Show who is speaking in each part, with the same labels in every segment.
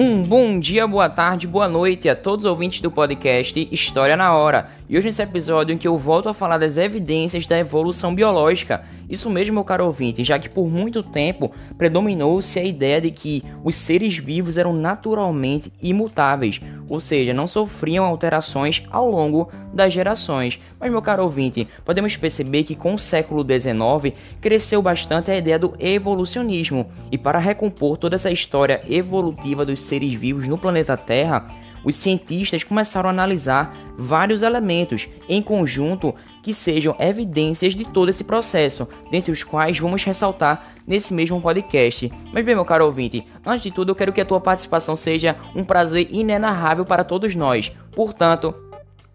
Speaker 1: Um bom dia, boa tarde, boa noite a todos os ouvintes do podcast História na Hora. E hoje nesse episódio em que eu volto a falar das evidências da evolução biológica. Isso mesmo, meu caro ouvinte, já que por muito tempo predominou-se a ideia de que os seres vivos eram naturalmente imutáveis, ou seja, não sofriam alterações ao longo das gerações. Mas, meu caro ouvinte, podemos perceber que com o século XIX cresceu bastante a ideia do evolucionismo, e para recompor toda essa história evolutiva dos seres vivos no planeta Terra, os cientistas começaram a analisar vários elementos em conjunto que sejam evidências de todo esse processo, dentre os quais vamos ressaltar nesse mesmo podcast. Mas bem, meu caro ouvinte, antes de tudo eu quero que a tua participação seja um prazer inenarrável para todos nós. Portanto,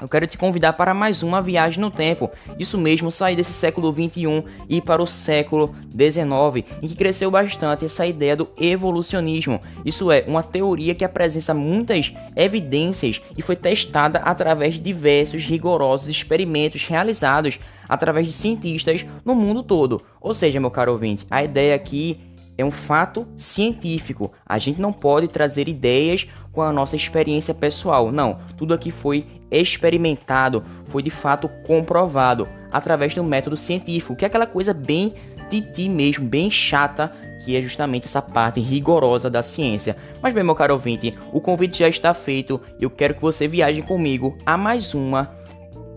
Speaker 1: eu quero te convidar para mais uma viagem no tempo. Isso mesmo, sair desse século 21 e ir para o século 19, em que cresceu bastante essa ideia do evolucionismo. Isso é uma teoria que apresenta muitas evidências e foi testada através de diversos rigorosos experimentos realizados através de cientistas no mundo todo. Ou seja, meu caro ouvinte, a ideia aqui é um fato científico. A gente não pode trazer ideias com a nossa experiência pessoal. Não, tudo aqui foi experimentado, foi de fato comprovado através do método científico, que é aquela coisa bem titi mesmo, bem chata, que é justamente essa parte rigorosa da ciência. Mas bem, meu caro ouvinte, o convite já está feito eu quero que você viaje comigo a mais uma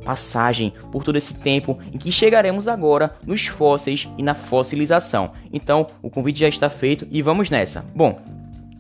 Speaker 1: passagem por todo esse tempo em que chegaremos agora nos fósseis e na fossilização. Então, o convite já está feito e vamos nessa. Bom,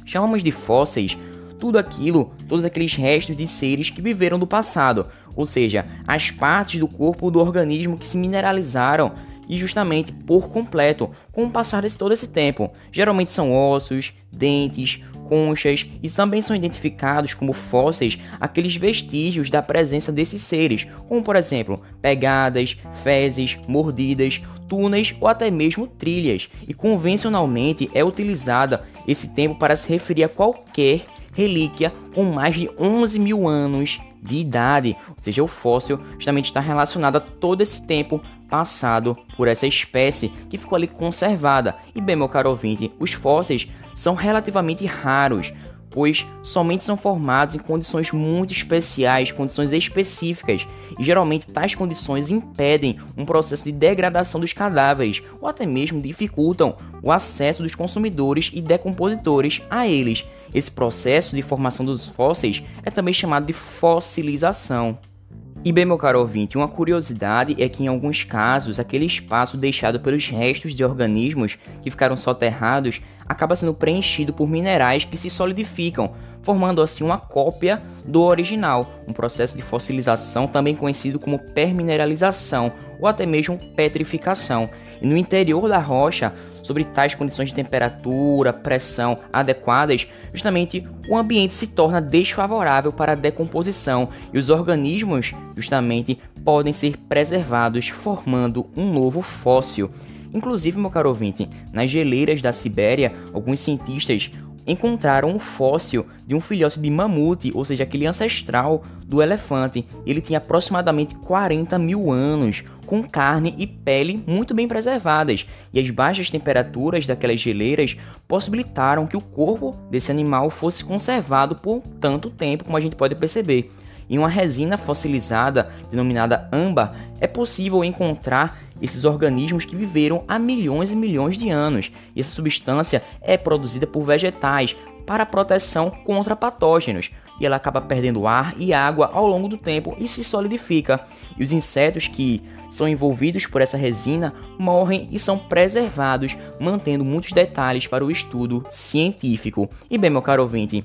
Speaker 1: chamamos de fósseis tudo aquilo, todos aqueles restos de seres que viveram do passado, ou seja, as partes do corpo do organismo que se mineralizaram e justamente por completo com o passar de todo esse tempo. Geralmente são ossos, dentes, conchas e também são identificados como fósseis aqueles vestígios da presença desses seres, como por exemplo pegadas, fezes, mordidas, túneis ou até mesmo trilhas. E convencionalmente é utilizada esse tempo para se referir a qualquer relíquia com mais de 11 mil anos de idade, ou seja, o fóssil justamente está relacionado a todo esse tempo passado por essa espécie que ficou ali conservada. E bem, meu caro ouvinte, os fósseis são relativamente raros, pois somente são formados em condições muito especiais, condições específicas, e geralmente tais condições impedem um processo de degradação dos cadáveres ou até mesmo dificultam o acesso dos consumidores e decompositores a eles. Esse processo de formação dos fósseis é também chamado de fossilização. E bem, meu caro ouvinte, uma curiosidade é que em alguns casos aquele espaço deixado pelos restos de organismos que ficaram soterrados acaba sendo preenchido por minerais que se solidificam, formando assim uma cópia do original, um processo de fossilização também conhecido como permineralização ou até mesmo petrificação. E no interior da rocha, sobre tais condições de temperatura, pressão adequadas, justamente o ambiente se torna desfavorável para a decomposição e os organismos, justamente, podem ser preservados, formando um novo fóssil. Inclusive, meu caro ouvinte, nas geleiras da Sibéria, alguns cientistas encontraram um fóssil de um filhote de mamute, ou seja, aquele ancestral do elefante. Ele tinha aproximadamente 40 mil anos, com carne e pele muito bem preservadas, e as baixas temperaturas daquelas geleiras possibilitaram que o corpo desse animal fosse conservado por tanto tempo, como a gente pode perceber. Em uma resina fossilizada, denominada âmbar, é possível encontrar esses organismos que viveram há milhões e milhões de anos. E essa substância é produzida por vegetais para proteção contra patógenos, ela acaba perdendo ar e água ao longo do tempo e se solidifica. E os insetos que são envolvidos por essa resina morrem e são preservados, mantendo muitos detalhes para o estudo científico. E bem, meu caro ouvinte,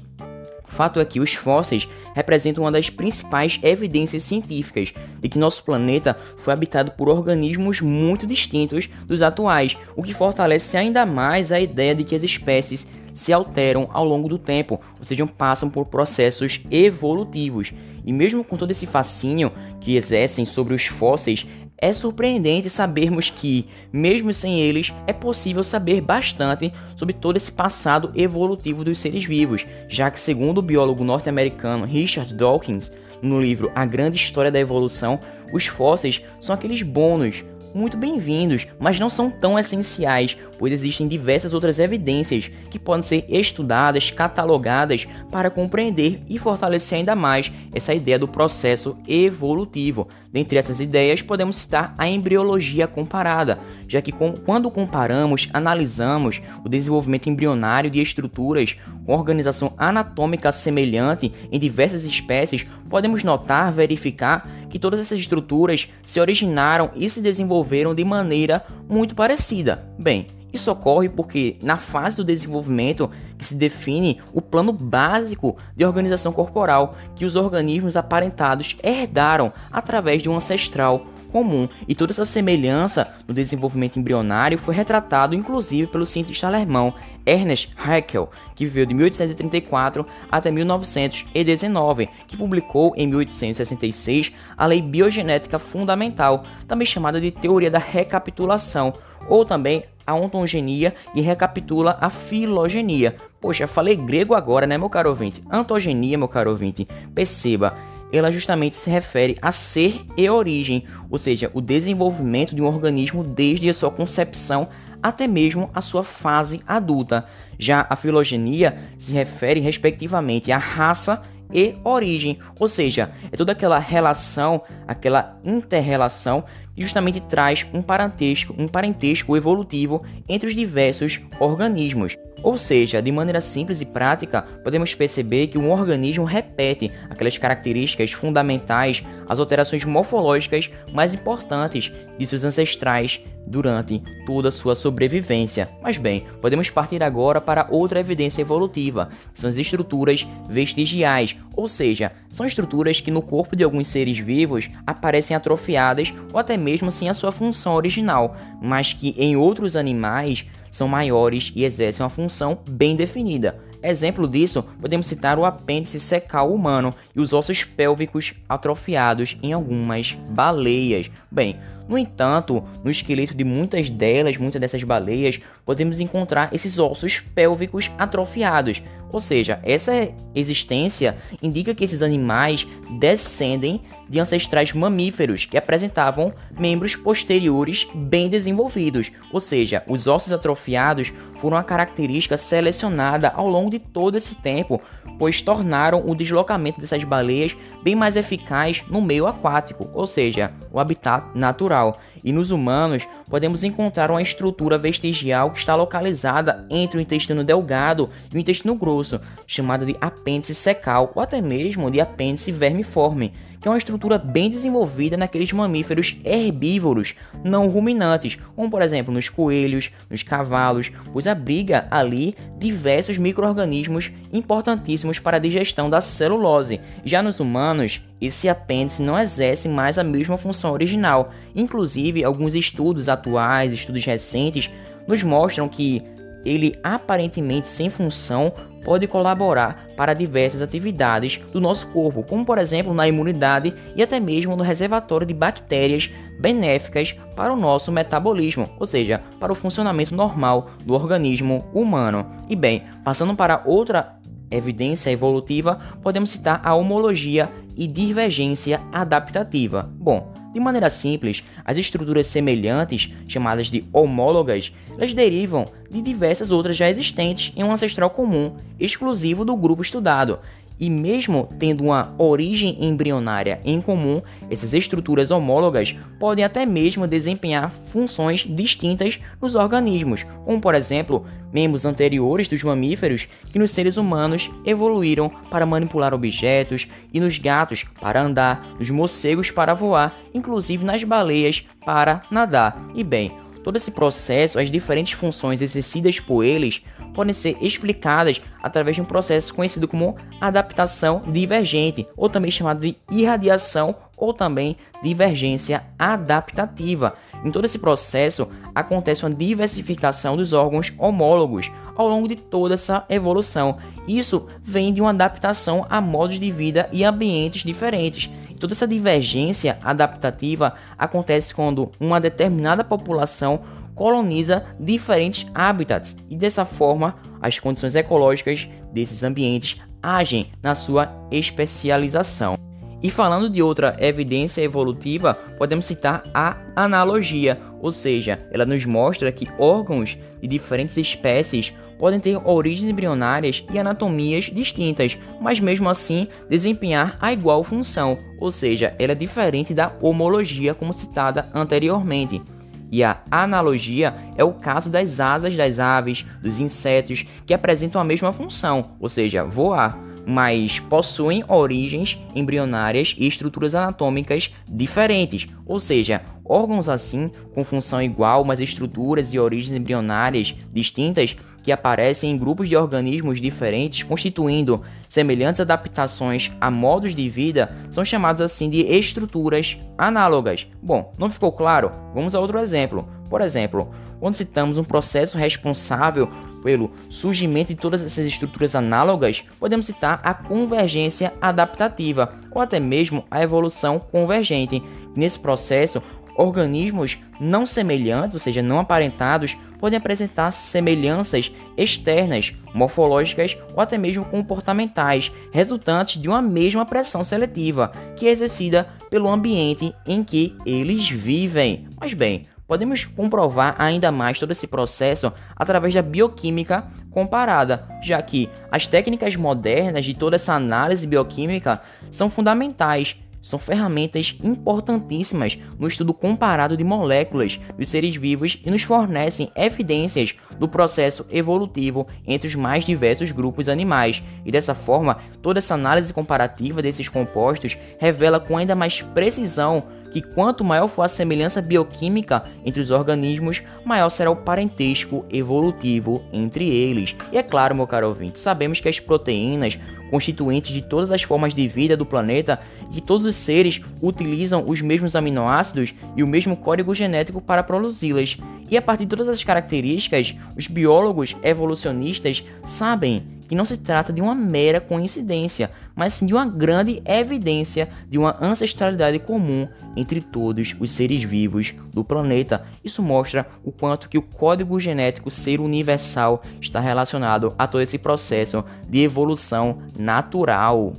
Speaker 1: Fato é que os fósseis representam uma das principais evidências científicas de que nosso planeta foi habitado por organismos muito distintos dos atuais, o que fortalece ainda mais a ideia de que as espécies se alteram ao longo do tempo, ou seja, passam por processos evolutivos. E mesmo com todo esse fascínio que exercem sobre os fósseis, é surpreendente sabermos que, mesmo sem eles, é possível saber bastante sobre todo esse passado evolutivo dos seres vivos, já que, segundo o biólogo norte-americano Richard Dawkins, no livro A Grande História da Evolução, os fósseis são aqueles bônus muito bem-vindos, mas não são tão essenciais, pois existem diversas outras evidências que podem ser estudadas, catalogadas para compreender e fortalecer ainda mais essa ideia do processo evolutivo. Dentre essas ideias, podemos citar a embriologia comparada, já que com, quando comparamos, analisamos o desenvolvimento embrionário de estruturas com organização anatômica semelhante em diversas espécies, podemos notar, verificar que todas essas estruturas se originaram e se desenvolveram de maneira muito parecida. Bem, isso ocorre porque, na fase do desenvolvimento, que se define o plano básico de organização corporal que os organismos aparentados herdaram através de um ancestral comum, e toda essa semelhança no desenvolvimento embrionário foi retratado inclusive pelo cientista alemão Ernest Haeckel, que viveu de 1834 até 1919, que publicou em 1866 a Lei Biogenética Fundamental, também chamada de Teoria da Recapitulação, ou também a ontogenia e recapitula a filogenia. Poxa, falei grego agora, né, meu caro ouvinte? Antogenia, meu caro ouvinte. Perceba, ela justamente se refere a ser e origem, ou seja, o desenvolvimento de um organismo desde a sua concepção até mesmo a sua fase adulta. Já a filogenia se refere respectivamente à raça e origem, ou seja, é toda aquela relação, aquela interrelação que justamente traz um parentesco, um parentesco evolutivo entre os diversos organismos. Ou seja, de maneira simples e prática, podemos perceber que um organismo repete aquelas características fundamentais, as alterações morfológicas mais importantes de seus ancestrais durante toda a sua sobrevivência. Mas bem, podemos partir agora para outra evidência evolutiva, que são as estruturas vestigiais, ou seja, são estruturas que no corpo de alguns seres vivos aparecem atrofiadas ou até mesmo sem a sua função original, mas que em outros animais são maiores e exercem uma função bem definida. Exemplo disso, podemos citar o apêndice secal humano e os ossos pélvicos atrofiados em algumas baleias. Bem, no entanto, no esqueleto de muitas delas, muitas dessas baleias, podemos encontrar esses ossos pélvicos atrofiados. Ou seja, essa existência indica que esses animais descendem de ancestrais mamíferos que apresentavam membros posteriores bem desenvolvidos. Ou seja, os ossos atrofiados foram uma característica selecionada ao longo de todo esse tempo, pois tornaram o deslocamento dessas baleias bem mais eficaz no meio aquático, ou seja, o habitat natural. E nos humanos, podemos encontrar uma estrutura vestigial que está localizada entre o intestino delgado e o intestino grosso, chamada de apêndice secal ou até mesmo de apêndice vermiforme que é uma estrutura bem desenvolvida naqueles mamíferos herbívoros não ruminantes, como por exemplo nos coelhos, nos cavalos, pois abriga ali diversos micro-organismos importantíssimos para a digestão da celulose. Já nos humanos, esse apêndice não exerce mais a mesma função original. Inclusive, alguns estudos atuais, estudos recentes, nos mostram que ele aparentemente sem função pode colaborar para diversas atividades do nosso corpo, como por exemplo na imunidade e até mesmo no reservatório de bactérias benéficas para o nosso metabolismo, ou seja, para o funcionamento normal do organismo humano. E bem, passando para outra evidência evolutiva, podemos citar a homologia e divergência adaptativa. Bom, de maneira simples, as estruturas semelhantes, chamadas de homólogas, elas derivam de diversas outras já existentes em um ancestral comum, exclusivo do grupo estudado, e mesmo tendo uma origem embrionária em comum, essas estruturas homólogas podem até mesmo desempenhar funções distintas nos organismos, como por exemplo, membros anteriores dos mamíferos que nos seres humanos evoluíram para manipular objetos e nos gatos para andar, nos morcegos para voar, inclusive nas baleias para nadar. E bem, todo esse processo, as diferentes funções exercidas por eles podem ser explicadas através de um processo conhecido como adaptação divergente, ou também chamado de irradiação ou também divergência adaptativa. Em todo esse processo acontece uma diversificação dos órgãos homólogos ao longo de toda essa evolução. Isso vem de uma adaptação a modos de vida e ambientes diferentes. toda essa divergência adaptativa acontece quando uma determinada população coloniza diferentes habitats e dessa forma as condições ecológicas desses ambientes agem na sua especialização. E falando de outra evidência evolutiva, podemos citar a analogia, ou seja, ela nos mostra que órgãos de diferentes espécies podem ter origens embrionárias e anatomias distintas, mas mesmo assim desempenhar a igual função, ou seja, ela é diferente da homologia como citada anteriormente. E a analogia é o caso das asas das aves, dos insetos, que apresentam a mesma função, ou seja, voar mas possuem origens embrionárias e estruturas anatômicas diferentes, ou seja, órgãos assim com função igual, mas estruturas e origens embrionárias distintas que aparecem em grupos de organismos diferentes, constituindo semelhantes adaptações a modos de vida, são chamados assim de estruturas análogas. Bom, não ficou claro? Vamos a outro exemplo. Por exemplo, quando citamos um processo responsável pelo surgimento de todas essas estruturas análogas, podemos citar a convergência adaptativa ou até mesmo a evolução convergente. Nesse processo, organismos não semelhantes, ou seja, não aparentados, podem apresentar semelhanças externas, morfológicas ou até mesmo comportamentais, resultantes de uma mesma pressão seletiva, que é exercida pelo ambiente em que eles vivem. Mas bem, Podemos comprovar ainda mais todo esse processo através da bioquímica comparada, já que as técnicas modernas de toda essa análise bioquímica são fundamentais, são ferramentas importantíssimas no estudo comparado de moléculas dos seres vivos e nos fornecem evidências do processo evolutivo entre os mais diversos grupos animais. E dessa forma, toda essa análise comparativa desses compostos revela com ainda mais precisão que quanto maior for a semelhança bioquímica entre os organismos, maior será o parentesco evolutivo entre eles. E é claro, meu caro ouvinte, sabemos que as proteínas, constituintes de todas as formas de vida do planeta, e que todos os seres utilizam os mesmos aminoácidos e o mesmo código genético para produzi-las. E a partir de todas as características, os biólogos evolucionistas sabem que não se trata de uma mera coincidência, mas sim de uma grande evidência de uma ancestralidade comum entre todos os seres vivos do planeta. Isso mostra o quanto que o código genético ser universal está relacionado a todo esse processo de evolução natural.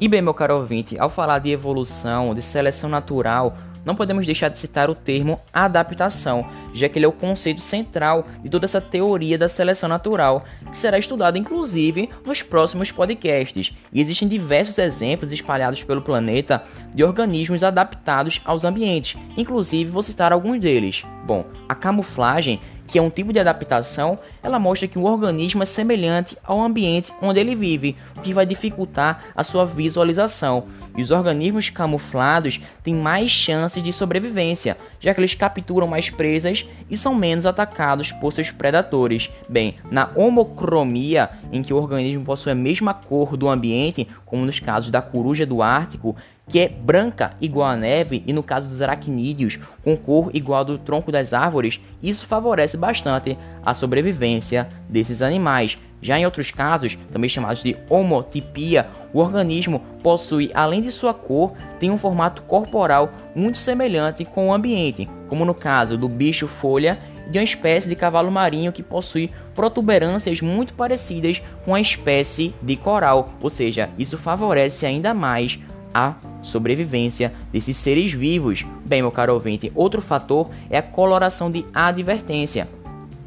Speaker 1: E bem, meu caro ouvinte, ao falar de evolução, de seleção natural, não podemos deixar de citar o termo adaptação, já que ele é o conceito central de toda essa teoria da seleção natural, que será estudado inclusive nos próximos podcasts. E existem diversos exemplos espalhados pelo planeta de organismos adaptados aos ambientes, inclusive vou citar alguns deles. Bom, a camuflagem que é um tipo de adaptação, ela mostra que o organismo é semelhante ao ambiente onde ele vive, o que vai dificultar a sua visualização. E os organismos camuflados têm mais chances de sobrevivência, já que eles capturam mais presas e são menos atacados por seus predadores. Bem, na homocromia, em que o organismo possui a mesma cor do ambiente, como nos casos da coruja do Ártico, que é branca igual a neve, e no caso dos aracnídeos, com cor igual ao do tronco das árvores, isso favorece bastante a sobrevivência desses animais. Já em outros casos, também chamados de homotipia, o organismo possui, além de sua cor, tem um formato corporal muito semelhante com o ambiente, como no caso do bicho folha de uma espécie de cavalo marinho que possui protuberâncias muito parecidas com a espécie de coral, ou seja, isso favorece ainda mais a sobrevivência desses seres vivos. Bem, meu caro ouvinte, outro fator é a coloração de advertência,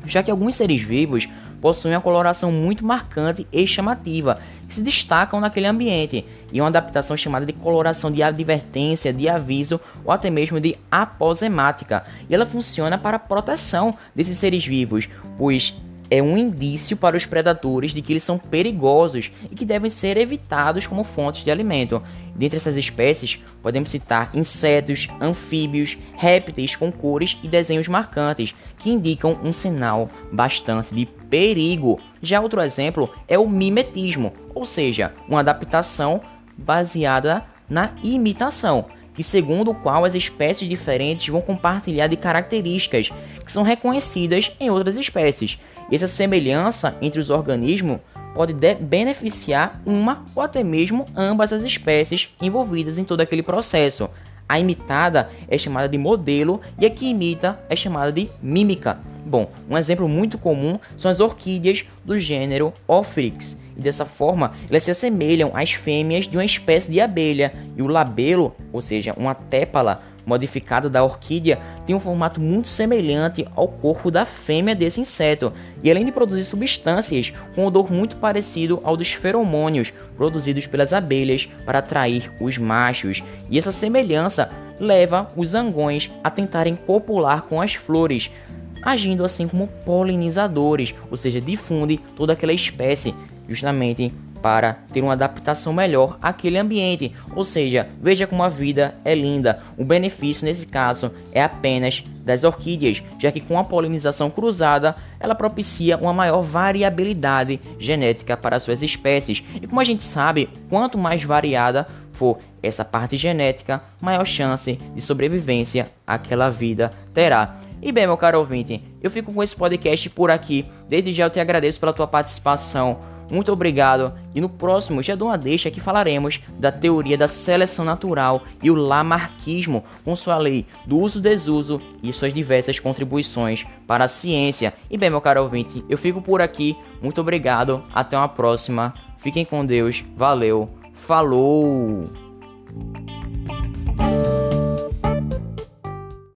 Speaker 1: já que alguns seres vivos possuem uma coloração muito marcante e chamativa, que se destacam naquele ambiente, e uma adaptação chamada de coloração de advertência, de aviso ou até mesmo de aposemática. E ela funciona para a proteção desses seres vivos, pois é um indício para os predadores de que eles são perigosos e que devem ser evitados como fontes de alimento. Dentre essas espécies, podemos citar insetos, anfíbios, répteis com cores e desenhos marcantes, que indicam um sinal bastante de perigo. Já outro exemplo é o mimetismo, ou seja, uma adaptação baseada na imitação e segundo o qual as espécies diferentes vão compartilhar de características que são reconhecidas em outras espécies. E essa semelhança entre os organismos pode beneficiar uma ou até mesmo ambas as espécies envolvidas em todo aquele processo. A imitada é chamada de modelo e a que imita é chamada de mímica. Bom, um exemplo muito comum são as orquídeas do gênero Ophrix. e dessa forma elas se assemelham às fêmeas de uma espécie de abelha. E o labelo, ou seja, uma tépala modificada da orquídea, tem um formato muito semelhante ao corpo da fêmea desse inseto, e além de produzir substâncias com odor muito parecido ao dos feromônios produzidos pelas abelhas para atrair os machos, e essa semelhança leva os zangões a tentarem copular com as flores, agindo assim como polinizadores, ou seja, difunde toda aquela espécie justamente para ter uma adaptação melhor àquele ambiente. Ou seja, veja como a vida é linda. O benefício nesse caso é apenas das orquídeas, já que com a polinização cruzada ela propicia uma maior variabilidade genética para suas espécies. E como a gente sabe, quanto mais variada for essa parte genética, maior chance de sobrevivência aquela vida terá. E bem, meu caro ouvinte, eu fico com esse podcast por aqui. Desde já eu te agradeço pela tua participação. Muito obrigado. E no próximo já dou uma deixa que falaremos da teoria da seleção natural e o lamarquismo com sua lei do uso-desuso e suas diversas contribuições para a ciência. E bem, meu caro ouvinte, eu fico por aqui. Muito obrigado. Até uma próxima. Fiquem com Deus. Valeu. Falou!